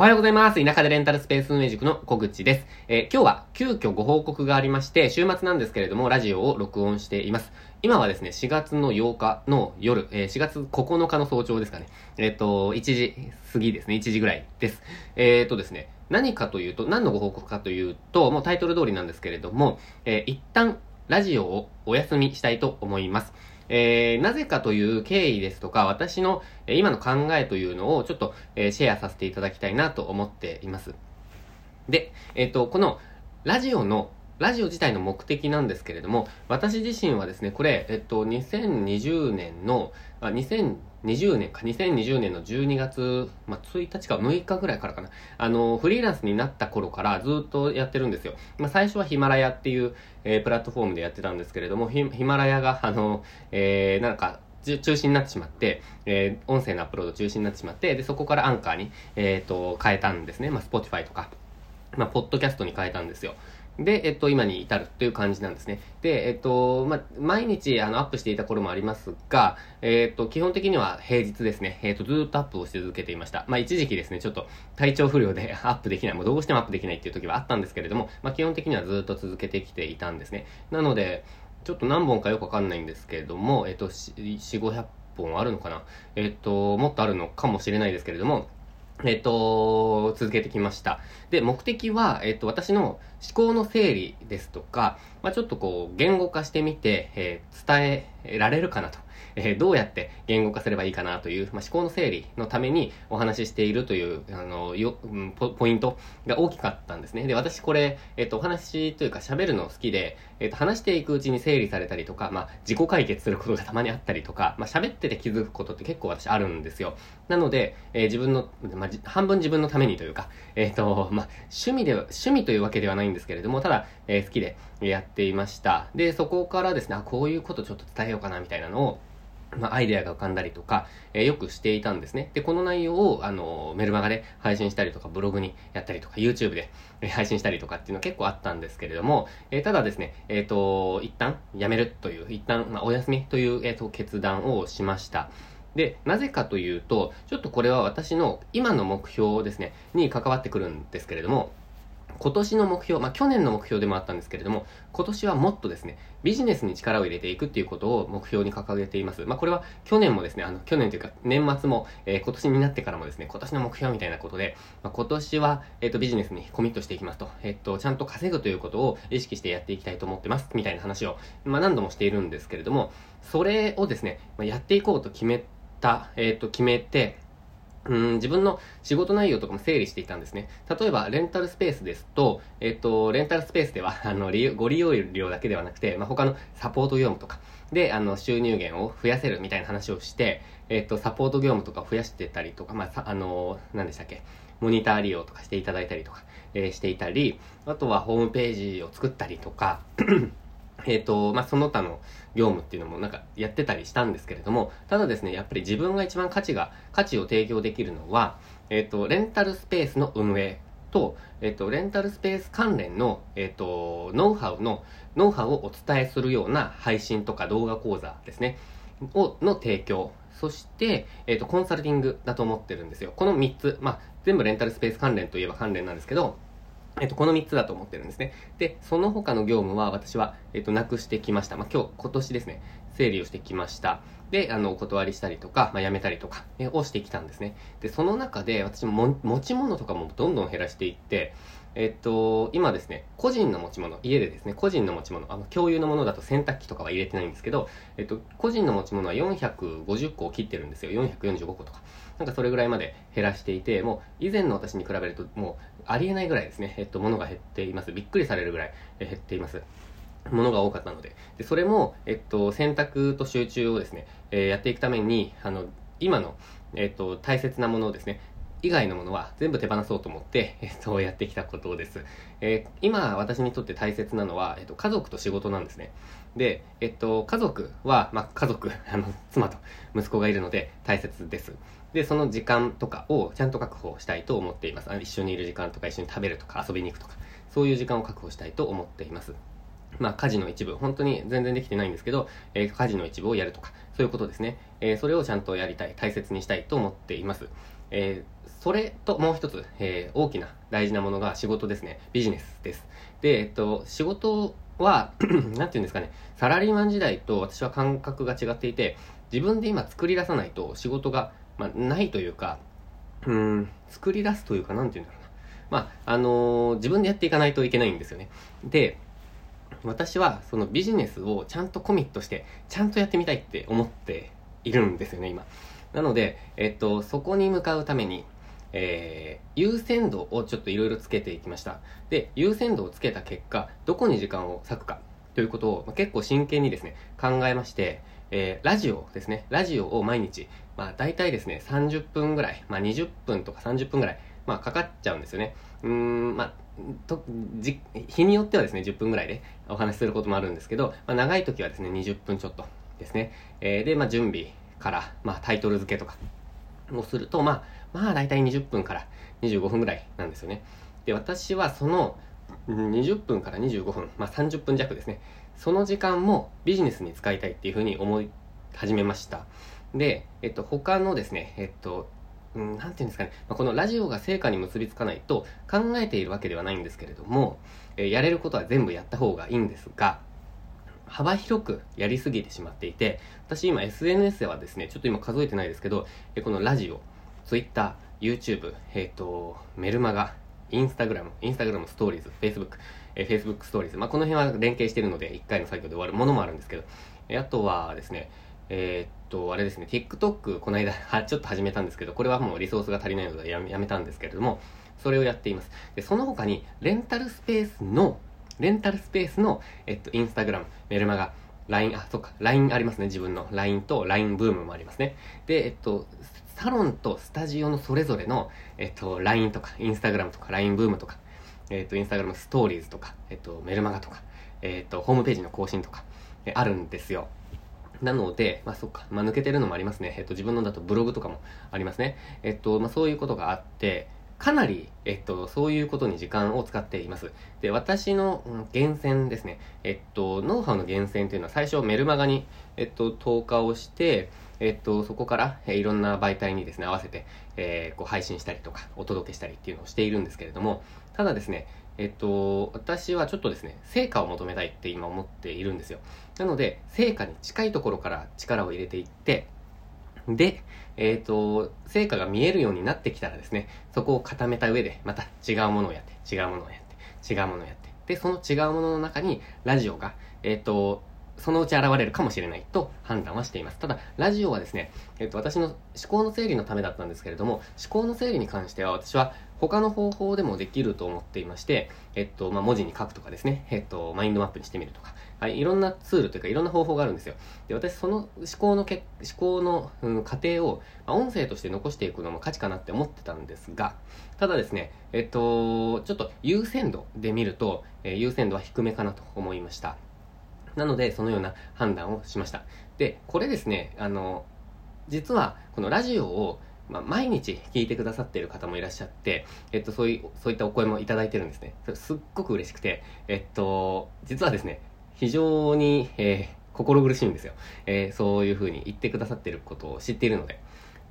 おはようございます。田舎でレンタルスペース運営塾の小口です。えー今日は急遽ご報告がありまして、週末なんですけれども、ラジオを録音しています。今はですね、4月の8日の夜、えー4月9日の早朝ですかね。えっ、と、1時過ぎですね、1時ぐらいです。えっ、とですね、何かというと、何のご報告かというと、もうタイトル通りなんですけれども、え一旦ラジオをお休みしたいと思います。えーなぜかという経緯ですとか、私の、え今の考えというのをちょっと、えシェアさせていただきたいなと思っています。で、えっ、と、このラジオの、ラジオ自体の目的なんですけれども、私自身はですね、これ、えっと、2020年の、あ、2020年か、2020年の12月、まあ、1日か6日ぐらいからかな。あの、フリーランスになった頃からずっとやってるんですよ。まあ、最初はヒマラヤっていう、えープラットフォームでやってたんですけれども、ヒマラヤが、あの、えーなんか、中中止になってしまって、えー音声のアップロード中止になってしまって、で、そこからアンカーに、えっ、と、変えたんですね。まあ、Spotify とか、まあ、ポッドキャストに変えたんですよ。で、えっと、今に至るという感じなんですね。で、えっと、ま、毎日、あの、アップしていた頃もありますが、えっと、基本的には平日ですね、えっと、ずっとアップをし続けていました。まあ、一時期ですね、ちょっと体調不良で アップできない、もうどうしてもアップできないっていう時はあったんですけれども、まあ、基本的にはずっと続けてきていたんですね。なので、ちょっと何本かよくわかんないんですけれども、えっと、4、500本あるのかなえっと、もっとあるのかもしれないですけれども、えっと、続けてきました。で、目的は、えっと、私の思考の整理ですとか、まあ、ちょっとこう、言語化してみて、えー伝えられるかなと。えーどうやって言語化すればいいかなという、まあ、思考の整理のためにお話ししているという、あの、よ、ポポイントが大きかったんですね。で、私これ、えっと、お話というか喋るの好きで、えっと、話していくうちに整理されたりとか、まあ、自己解決することがたまにあったりとか、まあ、喋ってて気づくことって結構私あるんですよ。なので、えー自分の、まあ、半分自分のためにというか、えっ、と、まあ、趣味で、趣味というわけではないんですけれども、ただ、えー好きでやっていました。で、そこからですね、こういうことちょっと伝えようかな、みたいなのを、まあ、アイデアが浮かんだりとか、えーよくしていたんですね。で、この内容を、あの、メルマガで配信したりとか、ブログにやったりとか、YouTube で配信したりとかっていうの結構あったんですけれども、えーただですね、えっ、と、一旦やめるという、一旦、まあ、お休みという、えーと、決断をしました。で、なぜかというと、ちょっとこれは私の今の目標ですね、に関わってくるんですけれども、今年の目標、まあ去年の目標でもあったんですけれども、今年はもっとですね、ビジネスに力を入れていくっていうことを目標に掲げています。まあこれは去年もですね、あの去年というか年末も、えー今年になってからもですね、今年の目標みたいなことで、まあ、今年は、えっ、とビジネスにコミットしていきますと、えっ、とちゃんと稼ぐということを意識してやっていきたいと思ってます、みたいな話を、まあ何度もしているんですけれども、それをですね、まあ、やっていこうと決めた、えっ、と決めて、うん自分の仕事内容とかも整理していたんですね。例えば、レンタルスペースですと、えっ、と、レンタルスペースでは、あの、ご利用料だけではなくて、まあ、他のサポート業務とか、で、あの、収入源を増やせるみたいな話をして、えっ、と、サポート業務とかを増やしてたりとか、まあ、さあの、何でしたっけ、モニター利用とかしていただいたりとか、えーしていたり、あとはホームページを作ったりとか、えっ、と、まあ、その他の業務っていうのもなんかやってたりしたんですけれども、ただですね、やっぱり自分が一番価値が、価値を提供できるのは、えっ、と、レンタルスペースの運営と、えっ、と、レンタルスペース関連の、えっ、と、ノウハウの、ノウハウをお伝えするような配信とか動画講座ですね、を、の提供。そして、えっ、と、コンサルティングだと思ってるんですよ。この3つ、まあ、全部レンタルスペース関連といえば関連なんですけど、えっと、この3つだと思ってるんですね。で、その他の業務は私は、えっと、なくしてきました。まあ、今日、今年ですね、整理をしてきました。で、あの、お断りしたりとか、まあ、辞めたりとか、えをしてきたんですね。で、その中で、私もも持ち物とかもどんどん減らしていって、えっと、今ですね、個人の持ち物、家でですね、個人の持ち物、あの、共有のものだと洗濯機とかは入れてないんですけど、えっと、個人の持ち物は450個を切ってるんですよ。445個とか。なんかそれぐらいまで減らしていて、もう以前の私に比べるともうありえないぐらいですね、えっと、物が減っています。びっくりされるぐらい減っています。ものが多かったので。で、それも、えっと、選択と集中をですね、えーやっていくために、あの、今の、えっと、大切なものをですね、以外のものは全部手放そうと思って、えっと、やってきたことです。えー今、私にとって大切なのは、えっと、家族と仕事なんですね。で、えっと、家族は、まあ、家族、あの、妻と息子がいるので大切です。で、その時間とかをちゃんと確保したいと思っています。あ一緒にいる時間とか、一緒に食べるとか、遊びに行くとか、そういう時間を確保したいと思っています。まあ、家事の一部、本当に全然できてないんですけど、えー家事の一部をやるとか、そういうことですね。えーそれをちゃんとやりたい、大切にしたいと思っています。えーそれともう一つ、えー、大きな大事なものが仕事ですね。ビジネスです。で、えっと、仕事は、なんていうんですかね、サラリーマン時代と私は感覚が違っていて、自分で今作り出さないと仕事が、まあ、ないというか、うん、作り出すというか、なんていうんだろうな。まあ、あのー、自分でやっていかないといけないんですよね。で、私はそのビジネスをちゃんとコミットして、ちゃんとやってみたいって思っているんですよね、今。なので、えっと、そこに向かうために、えー、優先度をちょっといろいろつけていきました。で、優先度をつけた結果、どこに時間を割くかということを、まあ、結構真剣にですね、考えまして、えー、ラジオですね、ラジオを毎日、まあ大体ですね、30分ぐらい、まあ20分とか30分ぐらい、まあかかっちゃうんですよね。うん、まあ、とじ日によってはですね、10分ぐらいでお話しすることもあるんですけど、まあ、長い時はですね、20分ちょっとですね。えー、で、まあ準備から、まあタイトル付けとかをすると、まあ、まあ大体20分から25分ぐらいなんですよね。で、私はその20分から25分、まあ30分弱ですね。その時間もビジネスに使いたいっていうふうに思い始めました。で、えっと、他のですね、えっと、うん、なんていうんですかね、まあ、このラジオが成果に結びつかないと考えているわけではないんですけれども、えー、やれることは全部やった方がいいんですが、幅広くやりすぎてしまっていて、私今 SNS ではですね、ちょっと今数えてないですけど、えこのラジオ、Twitter、YouTube、えっ、ー、と、メルマガ、インスタグラム、インスタグラムストーリーズ、Facebook、えー、Facebook ストーリーズ、まあ、この辺は連携しているので、1回の作業で終わるものもあるんですけど、えー、あとはですね、えー、っと、あれですね、TikTok、この間 は、ちょっと始めたんですけど、これはもうリソースが足りないのでやめたんですけれども、それをやっています。で、その他に、レンタルスペースの、レンタルスペースの、えっと、インスタグラム、メルマガ、LINE、あ、そっか、LINE ありますね、自分の。LINE と LINE ブームもありますね。で、えっと、サロンとスタジオのそれぞれの、えっと、LINE とか、インスタグラムとか、LINE ブームとか、えっと、インスタグラムストーリーズとか、えっと、メルマガとか、えっと、ホームページの更新とか、えあるんですよ。なので、まあそっか、まあ抜けてるのもありますね。えっと、自分のだとブログとかもありますね。えっと、まあそういうことがあって、かなり、えっと、そういうことに時間を使っています。で、私の、うん、厳選ですね。えっと、ノウハウの厳選というのは最初メルマガに、えっと、投下をして、えっと、そこから、えいろんな媒体にですね、合わせて、えー、こう配信したりとか、お届けしたりっていうのをしているんですけれども、ただですね、えっと、私はちょっとですね、成果を求めたいって今思っているんですよ。なので、成果に近いところから力を入れていって、で、えっ、ー、と、成果が見えるようになってきたらですね、そこを固めた上で、また違うものをやって、違うものをやって、違うものをやって、で、その違うものの中に、ラジオが、えっ、ー、と、そのうち現れるかもしれないと判断はしています。ただ、ラジオはですね、えっ、と、私の思考の整理のためだったんですけれども、思考の整理に関しては私は他の方法でもできると思っていまして、えっと、まあ、文字に書くとかですね、えっと、マインドマップにしてみるとか、はい、いろんなツールというかいろんな方法があるんですよ。で、私その思考のけ、思考の、うん、過程を、まあ、音声として残していくのも価値かなって思ってたんですが、ただですね、えっと、ちょっと優先度で見ると、えー、優先度は低めかなと思いました。なので、そのような判断をしました。で、これですね、あの、実は、このラジオを、まあ、毎日聞いてくださっている方もいらっしゃって、えっと、そういう、そういったお声もいただいてるんですね。それすっごく嬉しくて、えっと、実はですね、非常に、えー、心苦しいんですよ。えー、そういうふうに言ってくださっていることを知っているので。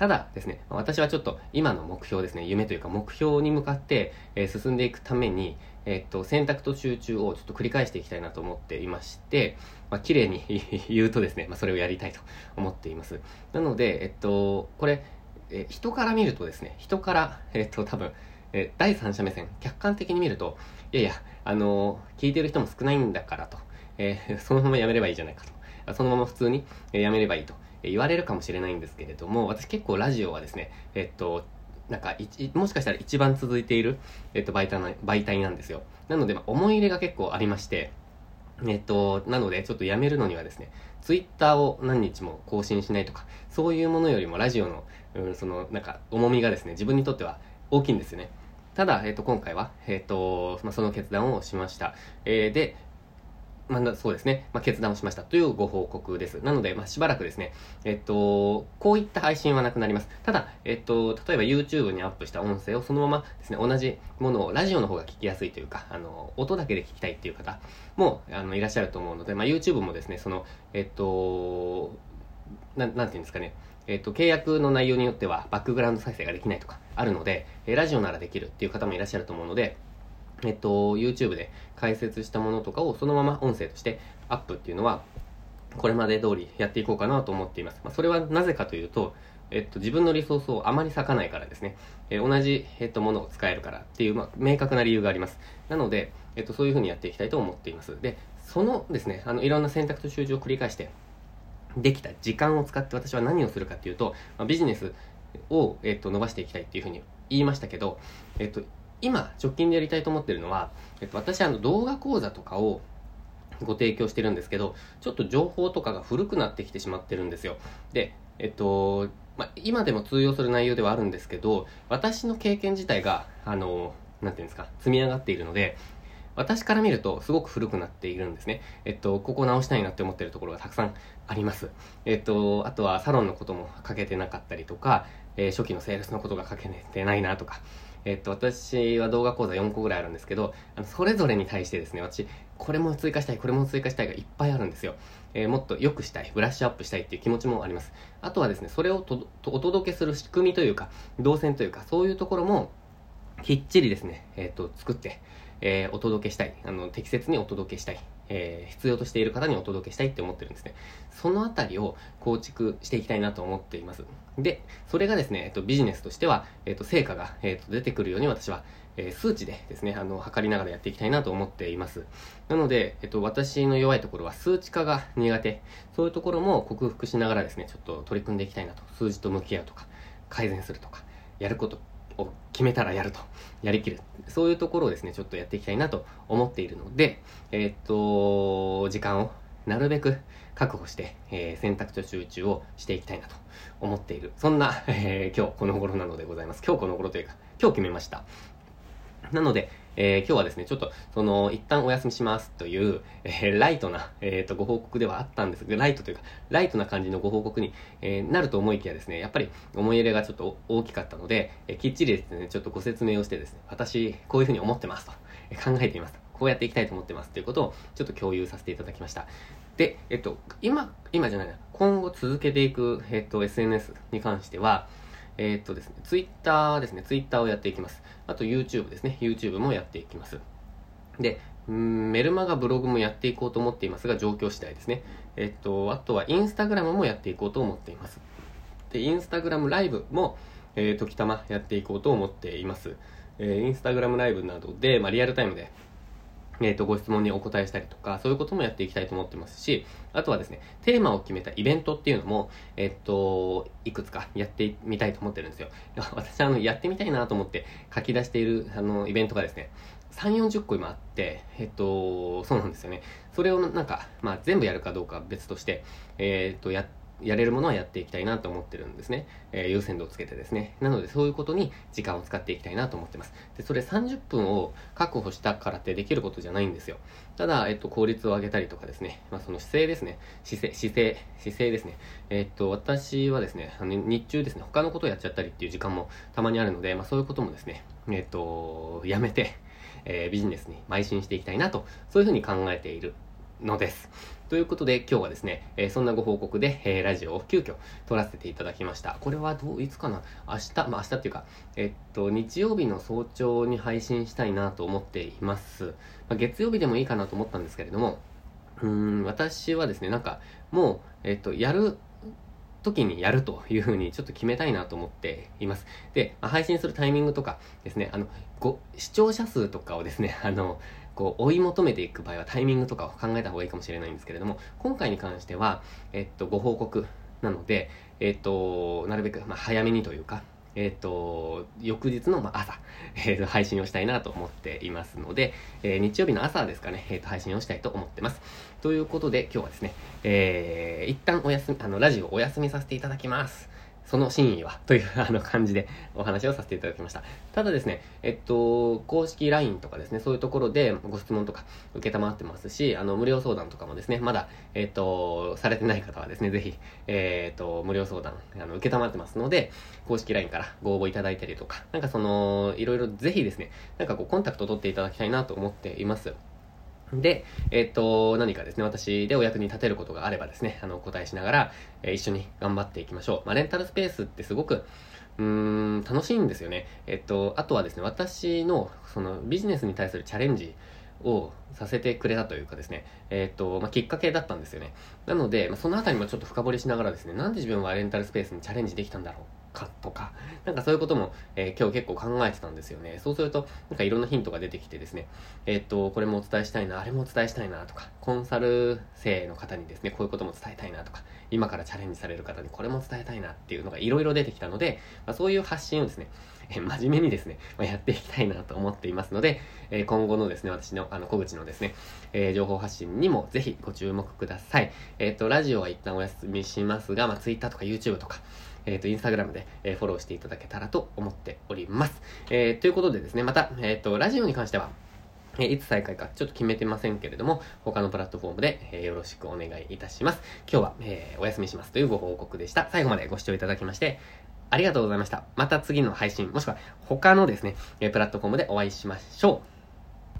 ただですね、私はちょっと今の目標ですね、夢というか目標に向かって、え、進んでいくために、え、っと、選択と集中をちょっと繰り返していきたいなと思っていまして、まあ、綺麗に 言うとですね、まあ、それをやりたいと思っています。なので、えっと、これ、え人から見るとですね、人から、えっと、多分、え第三者目線、客観的に見ると、いやいや、あの聞いてる人も少ないんだからと、え、そのままやめればいいじゃないかと、そのまま普通に、えやめればいいと言われるかもしれないんですけれども、私結構ラジオはですね、えっと、なんかもしかしたら一番続いている、えっと、媒体な媒体なんですよ。なので、まあ、思い入れが結構ありまして、えっと、なので、ちょっとやめるのにはですね、ツイッターを何日も更新しないとか、そういうものよりもラジオの、うん、その、なんか、重みがですね、自分にとっては大きいんですよね。ただ、えっと、今回は、えっと、まあ、その決断をしました。えー、で、まあ、そうですね、まあ、決断をしましたというご報告です。なので、まあ、しばらくですね、えっと、こういった配信はなくなります。ただ、えっと、例えば YouTube にアップした音声をそのままですね、同じものをラジオの方が聞きやすいというか、あの、音だけで聞きたいっていう方も、あの、いらっしゃると思うので、まあ、YouTube もですね、その、えっと、ななんていうんですかね、えっと、契約の内容によってはバックグラウンド再生ができないとかあるので、えラジオならできるっていう方もいらっしゃると思うので、えっと、YouTube で解説したものとかをそのまま音声としてアップっていうのは、これまで通りやっていこうかなと思っています。まあ、それはなぜかというと、えっと、自分のリソースをあまり割かないからですね。えー、同じ、えっと、ものを使えるからっていう、まあ、明確な理由があります。なので、えっと、そういうふうにやっていきたいと思っています。で、そのですね、あの、いろんな選択と集中を繰り返して、できた時間を使って私は何をするかっていうと、まあ、ビジネスを、えっと、伸ばしていきたいっていうふうに言いましたけど、えっと、今、直近でやりたいと思ってるのは、えっと、私、あの、動画講座とかを、ご提供してるんですけど、ちょっと情報とかが古くなってきてしまってるんですよ。で、えっと、まあ、今でも通用する内容ではあるんですけど、私の経験自体が、あの、なんていうんですか、積み上がっているので、私から見るとすごく古くなっているんですね。えっと、ここ直したいなって思ってるところがたくさんあります。えっと、あとはサロンのことも書けてなかったりとか、えー、初期のセールスのことが書けてないなとか、えっと、私は動画講座4個ぐらいあるんですけど、あのそれぞれに対してですね、私、これも追加したい、これも追加したいがいっぱいあるんですよ。えー、もっと良くしたい、ブラッシュアップしたいっていう気持ちもあります。あとはですね、それをとお届けする仕組みというか、動線というか、そういうところも、きっちりですね、えっ、と、作って、えー、お届けしたい。あの、適切にお届けしたい。えー、必要としている方にお届けしたいって思ってるんですね。そのあたりを構築していきたいなと思っています。で、それがですね、えっと、ビジネスとしては、えっと、成果が、えっと、出てくるように私は、えー、数値でですね、あの、測りながらやっていきたいなと思っています。なので、えっと、私の弱いところは数値化が苦手。そういうところも克服しながらですね、ちょっと取り組んでいきたいなと。数字と向き合うとか、改善するとか、やることを決めたらやると。やりきる。そういうところをですね、ちょっとやっていきたいなと思っているので、え、っと、時間をなるべく確保して、えー、選択と集中をしていきたいなと思っている。そんな、えー、今日この頃なのでございます。今日この頃というか、今日決めました。なので、えー、今日はですね、ちょっと、その、一旦お休みしますという、えー、ライトな、えっ、ー、と、ご報告ではあったんですが、ライトというか、ライトな感じのご報告に、えなると思いきやですね、やっぱり思い入れがちょっと大きかったので、えきっちりですね、ちょっとご説明をしてですね、私、こういうふうに思ってますと、え考えていますと。こうやっていきたいと思ってますということをちょっと共有させていただきました。で、えっと、今、今じゃないな、今後続けていく、えっと、SNS に関しては、え、っとですね、ツイッターですね、ツイッターをやっていきます。あと YouTube ですね、YouTube もやっていきます。で、メルマガブログもやっていこうと思っていますが、状況次第ですね。えっと、あとはインスタグラムもやっていこうと思っています。で、インスタグラムライブも、えー、時たまやっていこうと思っています。えー、インスタグラムライブなどで、まあ、リアルタイムでえっ、ー、と、ご質問にお答えしたりとか、そういうこともやっていきたいと思ってますし、あとはですね、テーマを決めたイベントっていうのも、えっ、ー、と、いくつかやってみたいと思ってるんですよ。私、あの、やってみたいなと思って書き出している、あの、イベントがですね、3、40個今あって、えっと、そうなんですよね。それをなんか、まあ全部やるかどうかは別として、えっと、やって、やれるものはやっていきたいなと思ってるんですね。えー、優先度をつけてですね。なのでそういうことに時間を使っていきたいなと思ってます。で、それ30分を確保したからってできることじゃないんですよ。ただ、えっと、効率を上げたりとかですね。まあ、その姿勢ですね。姿勢、姿勢、姿勢ですね。えっと、私はですね、あの日中ですね、他のことをやっちゃったりっていう時間もたまにあるので、まあそういうこともですね、えっと、やめて、えー、ビジネスに邁進していきたいなと、そういうふうに考えているのです。ということで今日はですね、えー、そんなご報告で、えー、ラジオを急遽撮らせていただきました。これはどう、いつかな？明日、まあ明日っていうか、え、っと、日曜日の早朝に配信したいなと思っています。まあ、月曜日でもいいかなと思ったんですけれども、うん、私はですね、なんか、もう、えっと、やる時にやるというふうにちょっと決めたいなと思っています。で、配信するタイミングとかですね、あの、ご、視聴者数とかをですね、あの、こう追い求めていく場合はタイミングとかを考えた方がいいかもしれないんですけれども、今回に関しては、えっと、ご報告なので、えっと、なるべく、まあ、早めにというか、えっ、と、翌日の、ま、朝、えー、配信をしたいなと思っていますので、えー、日曜日の朝ですかね、えー、と配信をしたいと思ってます。ということで、今日はですね、えー、一旦お休み、あの、ラジオお休みさせていただきます。その真意はというあの感じでお話をさせていただきました。ただですね、えっと、公式 LINE とかですね、そういうところでご質問とか受けたまってますし、あの、無料相談とかもですね、まだ、えっと、されてない方はですね、ぜひ、えっと、無料相談、あの、受けたまってますので、公式 LINE からご応募いただいたりとか、なんかその、いろいろぜひですね、なんかこう、コンタクトを取っていただきたいなと思っています。で、えっ、と、何かですね、私でお役に立てることがあればですね、あの、お答えしながら、えー、一緒に頑張っていきましょう。まあ、レンタルスペースってすごく、うーん、楽しいんですよね。えっと、あとはですね、私の、その、ビジネスに対するチャレンジをさせてくれたというかですね、えっと、まあ、きっかけだったんですよね。なので、まあ、そのあたりもちょっと深掘りしながらですね、なんで自分はレンタルスペースにチャレンジできたんだろうかとか、なんかそういうことも、えー、今日結構考えてたんですよね。そうすると、なんかいろんなヒントが出てきてですね、えー、っと、これもお伝えしたいな、あれもお伝えしたいなとか、コンサル生の方にですね、こういうことも伝えたいなとか、今からチャレンジされる方にこれも伝えたいなっていうのがいろいろ出てきたので、まあ、そういう発信をですね、え、真面目にですね、まあ、やっていきたいなと思っていますので、え今後のですね、私の、あの、小口のですね、え情報発信にもぜひご注目ください。えっと、ラジオは一旦お休みしますが、まあ、Twitter とか YouTube とか、えっ、ー、と、インスタグラムで、えー、フォローしていただけたらと思っております。えー、ということでですね、また、えっ、と、ラジオに関しては、えいつ再開かちょっと決めてませんけれども、他のプラットフォームで、えよろしくお願いいたします。今日は、えお休みしますというご報告でした。最後までご視聴いただきまして、ありがとうございました。また次の配信、もしくは他のですね、プラットフォームでお会いしましょう。